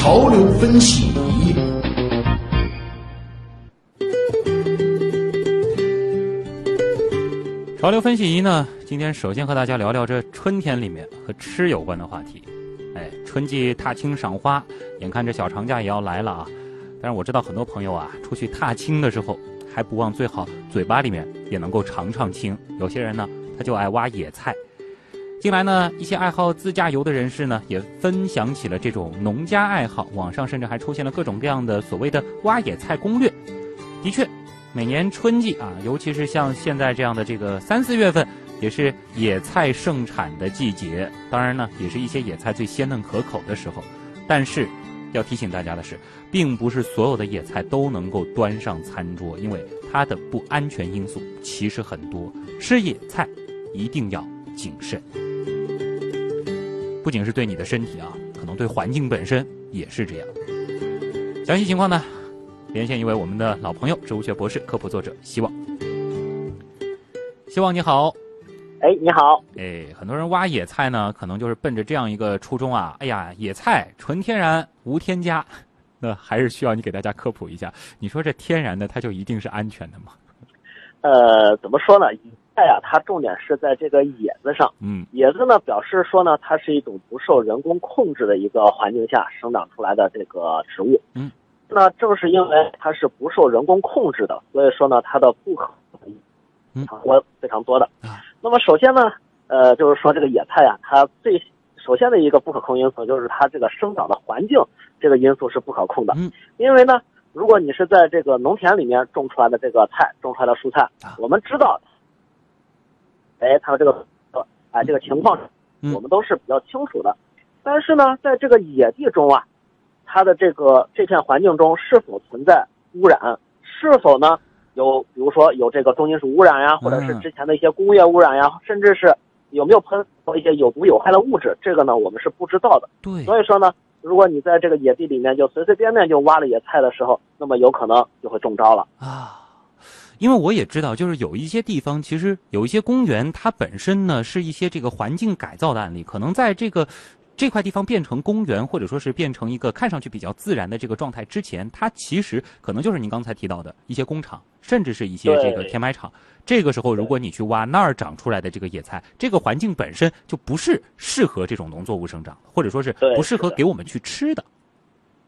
潮流分析仪。潮流分析仪呢，今天首先和大家聊聊这春天里面和吃有关的话题。哎，春季踏青赏花，眼看这小长假也要来了啊！但是我知道很多朋友啊，出去踏青的时候，还不忘最好嘴巴里面也能够尝尝青。有些人呢，他就爱挖野菜。近来呢，一些爱好自驾游的人士呢，也分享起了这种农家爱好。网上甚至还出现了各种各样的所谓的挖野菜攻略。的确，每年春季啊，尤其是像现在这样的这个三四月份，也是野菜盛产的季节。当然呢，也是一些野菜最鲜嫩可口的时候。但是，要提醒大家的是，并不是所有的野菜都能够端上餐桌，因为它的不安全因素其实很多。吃野菜一定要谨慎。不仅是对你的身体啊，可能对环境本身也是这样。详细情况呢，连线一位我们的老朋友，植物学博士、科普作者希望。希望你好，哎，你好，哎，很多人挖野菜呢，可能就是奔着这样一个初衷啊。哎呀，野菜纯天然无添加，那还是需要你给大家科普一下。你说这天然的，它就一定是安全的吗？呃，怎么说呢？菜呀，它重点是在这个野子上。嗯，野子呢，表示说呢，它是一种不受人工控制的一个环境下生长出来的这个植物。嗯，那正是因为它是不受人工控制的，所以说呢，它的不可嗯多非常多的。啊，那么首先呢，呃，就是说这个野菜啊，它最首先的一个不可控因素就是它这个生长的环境这个因素是不可控的。嗯，因为呢，如果你是在这个农田里面种出来的这个菜，种出来的蔬菜，啊我们知道。哎，它的这个，哎，这个情况，嗯我们都是比较清楚的。但是呢，在这个野地中啊，它的这个这片环境中是否存在污染，是否呢有，比如说有这个重金属污染呀，或者是嗯之前的一些工业污染呀，甚至是有没有喷到一些有毒有害的物质，这个呢我们是不知道的。对，所以说呢，如果你在这个野地里面就随随便便就挖了野菜的时候，那么有可能就会中招了。啊，因为我也知道，就是有一些地方，其实有一些公园，它本身呢是一些这个环境改造的案例，可能在这个这块地方变成公园，或者说是变成一个看上去比较自然的这个状态之前，它其实可能就是您刚才提到的一些工厂，甚至是一些这个填埋场。这个时候，如果你去挖那儿长出来的这个野菜，这个环境本身就不是适合这种农作物生长，或者说是不适合给我们去吃的。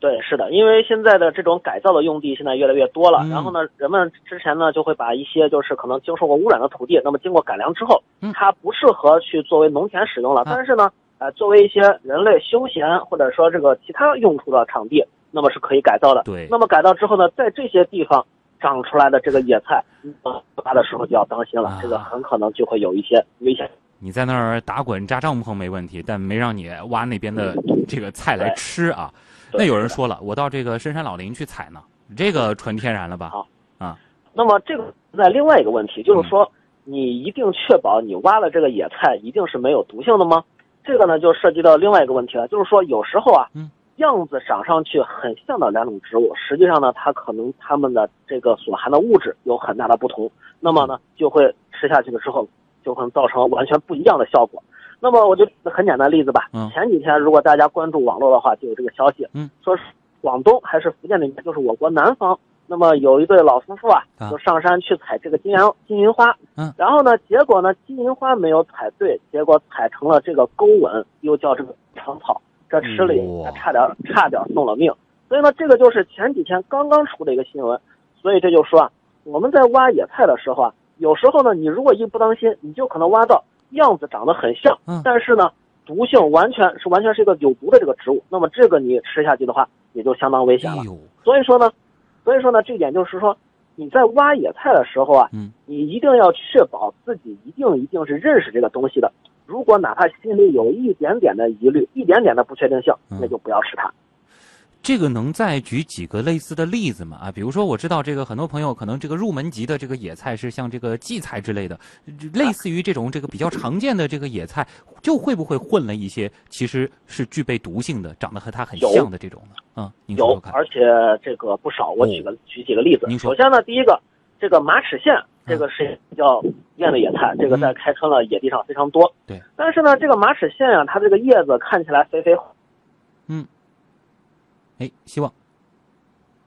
对，是的，因为现在的这种改造的用地现在越来越多了，嗯然后呢，人们之前呢就会把一些就是可能经受过污染的土地，那么经过改良之后嗯，它不适合去作为农田使用了，啊但是呢，呃，作为一些人类休闲或者说这个其他用处的场地，那么是可以改造的。对那么改造之后呢，在这些地方长出来的这个野菜，呃，挖的时候就要当心了，啊这个很可能就会有一些危险。你在那儿打滚扎帐篷没问题，但没让你挖那边的这个菜来吃啊。那有人说了，我到这个深山老林去采呢，这个纯天然了吧？好那么这个在另外一个问题，就是说，你一定确保你挖的这个野菜一定是没有毒性的吗？这个呢就涉及到另外一个问题了，就是说有时候啊，嗯样子长上去很像的两种植物，实际上呢，它可能它们的这个所含的物质有很大的不同，那么呢，就会吃下去了之后，就会造成完全不一样的效果。那么我就举个很简单的例子吧，嗯。前几天如果大家关注网络的话，就有这个消息，嗯，说是广东还是福建那边，就是我国南方，那么有一对老夫妇啊啊，就上山去采这个金银金银花，嗯，然后呢，结果呢，金银花没有采对，结果采成了这个钩吻，又叫这个长草，这吃了哇差点差点送了命。所以呢，这个就是前几天刚刚出的一个新闻，所以这就说啊，我们在挖野菜的时候啊，有时候呢，你如果一不当心，你就可能挖到样子长得很像，嗯但是呢，毒性完全是完全是一个有毒的这个植物，那么这个你吃下去的话，也就相当危险了哎。所以说呢，所以说呢，这一点就是说，你在挖野菜的时候啊，嗯，你一定要确保自己一定一定是认识这个东西的。如果哪怕心里有一点点的疑虑，一点点的不确定性，嗯那就不要吃它。这个能再举几个类似的例子吗？啊，比如说我知道这个很多朋友可能这个入门级的这个野菜是像这个荠菜之类的，类似于这种这个比较常见的这个野菜，就会不会混了一些其实是具备毒性的，长得和它很像的这种呢？嗯，您说有说，看。而且这个不少。我举个、举几个例子您。说首先呢，第一个，这个马齿苋，这个是比较艳的野菜，这个在开春了野地上非常多。对。但是呢，这个马齿苋啊、它这个叶子看起来肥肥，嗯，哎，希望。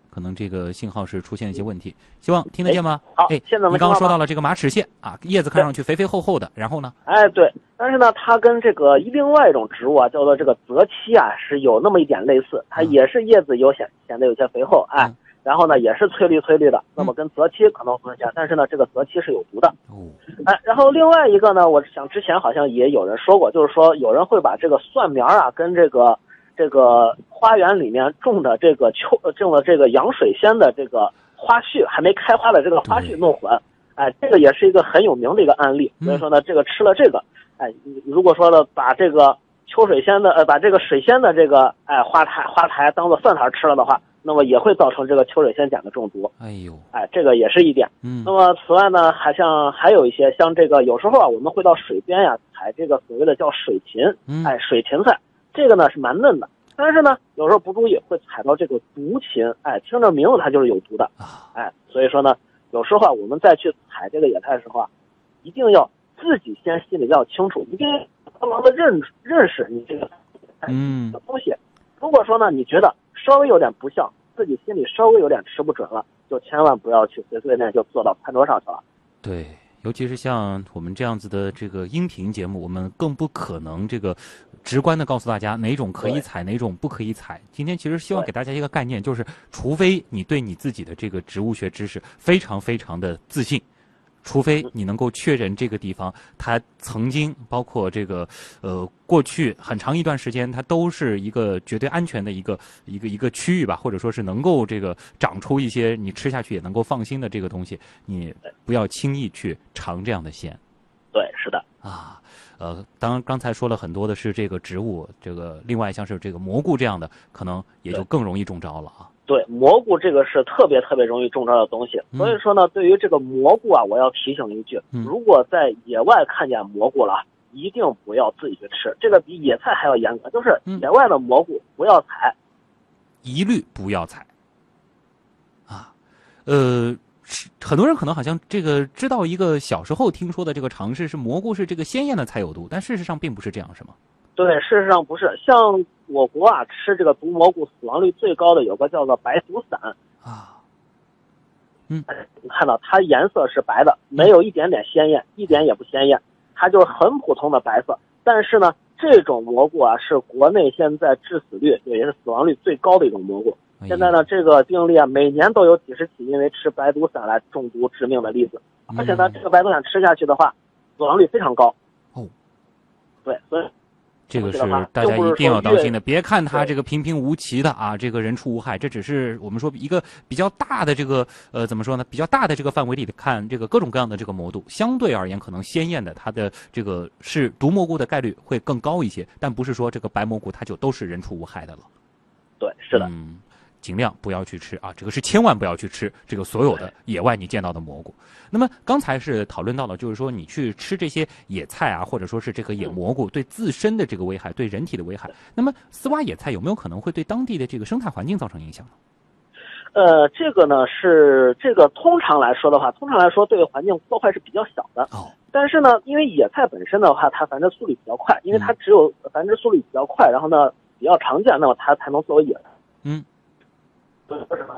可能这个信号是出现一些问题，希望听得见吗？好，哎，现在你刚刚说到了这个马齿苋啊，叶子看上去肥肥厚厚的，然后呢？哎，对，但是呢，它跟这个另外一种植物啊，叫做这个泽漆啊，是有那么一点类似，它也是叶子有显显得有些肥厚，哎，然后呢也是翠绿翠绿的，那么跟泽漆可能很像，但是呢，这个泽漆是有毒的。哦，哎，然后另外一个呢，我想之前好像也有人说过，就是说有人会把这个蒜苗啊跟这个。这个花园里面种的这个秋种的这个洋水仙的这个花絮还没开花的这个花絮弄混，哎，这个也是一个很有名的一个案例。所以说呢，这个吃了这个，哎，如果说呢把这个秋水仙的呃把这个水仙的这个哎花台花台当做蒜苔吃了的话，那么也会造成这个秋水仙碱的中毒。哎呦，哎，这个也是一点。嗯。那么此外呢，还像还有一些像这个有时候啊，我们会到水边呀采这个所谓的叫水芹，哎，水芹菜。这个呢是蛮嫩的，但是呢，有时候不注意会踩到这个毒芹，哎，听着名字它就是有毒的，哎，所以说呢，有时候啊，我们再去采这个野菜的时候啊，一定要自己先心里要清楚，一定要牢牢的认认识你这个嗯东西。如果说呢，你觉得稍微有点不像，自己心里稍微有点吃不准了，就千万不要去随随便便就坐到餐桌上去了。对。尤其是像我们这样子的这个音频节目，我们更不可能这个直观的告诉大家哪种可以采，哪种不可以采。今天其实希望给大家一个概念，就是除非你对你自己的这个植物学知识非常非常的自信。除非你能够确认这个地方，它曾经包括这个，呃，过去很长一段时间，它都是一个绝对安全的一个一个一个区域吧，或者说是能够这个长出一些你吃下去也能够放心的这个东西，你不要轻易去尝这样的鲜。对，是的。啊，呃，当刚才说了很多的是这个植物，这个另外像是这个蘑菇这样的，可能也就更容易中招了啊。对蘑菇这个是特别特别容易中招的东西，所以说呢，对于这个蘑菇啊，我要提醒一句：如果在野外看见蘑菇了，一定不要自己去吃。这个比野菜还要严格，就是野外的蘑菇不要采，一律不要采。啊，呃，很多人可能好像这个知道一个小时候听说的这个常识是蘑菇是这个鲜艳的才有毒，但事实上并不是这样，是吗？对，事实上不是。像我国啊，吃这个毒蘑菇死亡率最高的有个叫做白毒伞啊。嗯，你看到它颜色是白的，没有一点点鲜艳，一点也不鲜艳，它就是很普通的白色。但是呢，这种蘑菇啊，是国内现在致死率也是死亡率最高的一种蘑菇。现在呢，这个病例啊，每年都有几十起因为吃白毒伞来中毒致命的例子。而且呢，这个白毒伞吃下去的话，死亡率非常高。哦，对，所以。这个是大家一定要当心的，别看它这个平平无奇的啊，这个人畜无害，这只是我们说一个比较大的这个呃怎么说呢？比较大的这个范围里的看这个各种各样的这个蘑菇，相对而言可能鲜艳的它的这个是毒蘑菇的概率会更高一些，但不是说这个白蘑菇它就都是人畜无害的了。对，是的。嗯。尽量不要去吃啊，这个是千万不要去吃这个所有的野外你见到的蘑菇。那么刚才是讨论到了，就是说你去吃这些野菜啊，或者说是这个野蘑菇对自身的这个危害，对人体的危害。那么丝瓜野菜有没有可能会对当地的这个生态环境造成影响呢？呃，这个呢是这个通常来说的话，通常来说对环境破坏是比较小的。哦。但是呢，因为野菜本身的话，它繁殖速率比较快，因为它只有繁殖速率比较快，然后呢比较常见，那么它才能作为野菜。嗯。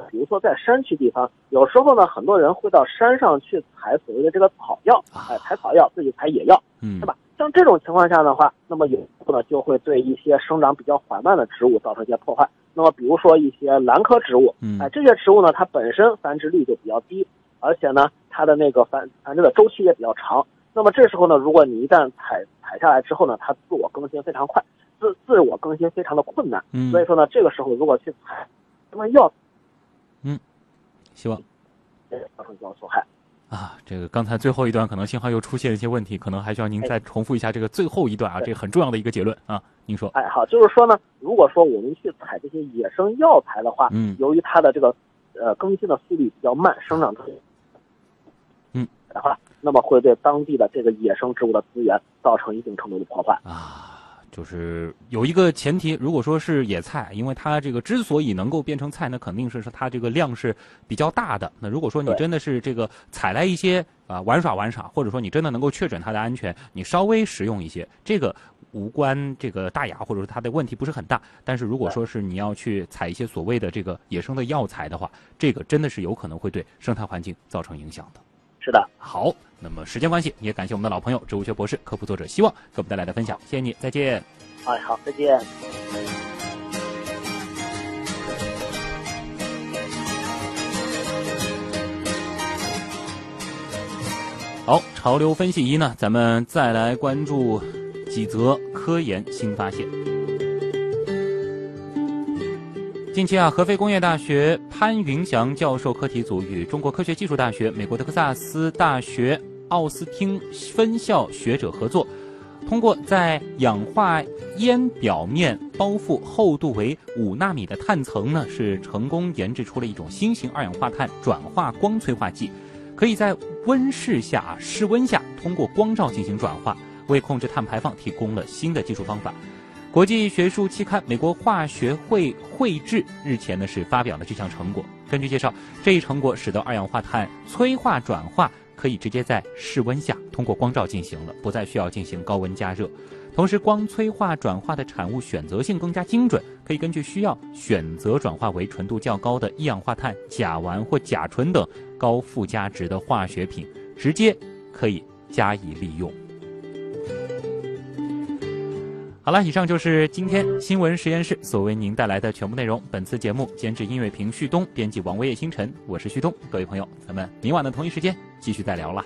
比如说在山区地方，有时候呢，很多人会到山上去采所谓的这个草药，哎，采草药，自己采野药，嗯，是吧？像这种情况下的话，那么有呢就会对一些生长比较缓慢的植物造成一些破坏。那么比如说一些兰科植物，哎，这些植物呢，它本身繁殖率就比较低，而且呢，它的那个繁繁殖的周期也比较长。那么这时候呢，如果你一旦采采下来之后呢，它自我更新非常快，自自我更新非常的困难。嗯，所以说呢，这个时候如果去采。那么要，嗯，希望。造成较损害啊。这个刚才最后一段可能信号又出现一些问题，可能还需要您再重复一下这个最后一段啊，这个很重要的一个结论啊。您说，哎，好，就是说呢，如果说我们去采这些野生药材的话，嗯，由于它的这个呃更新的速率比较慢，生长嗯。的话，那么会对当地的这个野生植物的资源造成一定程度的破坏。啊。就是有一个前提，如果说是野菜，因为它这个之所以能够变成菜，那肯定是说它这个量是比较大的。那如果说你真的是这个采来一些啊、玩耍玩耍，或者说你真的能够确诊它的安全，你稍微食用一些，这个无关这个大雅，或者说它的问题不是很大。但是如果说是你要去采一些所谓的这个野生的药材的话，这个真的是有可能会对生态环境造成影响的。是的，好，那么时间关系，也感谢我们的老朋友植物学博士、科普作者希望给我们带来的分享，谢谢你，再见。哎，好，再见。好，潮流分析一呢，咱们再来关注几则科研新发现。近期啊，合肥工业大学潘云祥教授课题组与中国科学技术大学、美国德克萨斯大学奥斯汀分校学者合作，通过在氧化烟表面包覆厚度为五纳米的碳层呢，是成功研制出了一种新型二氧化碳转化光催化剂，可以在温室下室温下通过光照进行转化，为控制碳排放提供了新的技术方法。国际学术期刊《美国化学会绘制》日前呢是发表了这项成果。根据介绍，这一成果使得二氧化碳催化转化可以直接在室温下通过光照进行了，不再需要进行高温加热。同时，光催化转化的产物选择性更加精准，可以根据需要选择转化为纯度较高的一氧化碳、甲烷或甲醇等高附加值的化学品，直接可以加以利用。好了，以上就是今天新闻实验室所为您带来的全部内容。本次节目监制音乐评旭东，编辑王维叶星辰，我是旭东。各位朋友，咱们明晚的同一时间继续再聊了。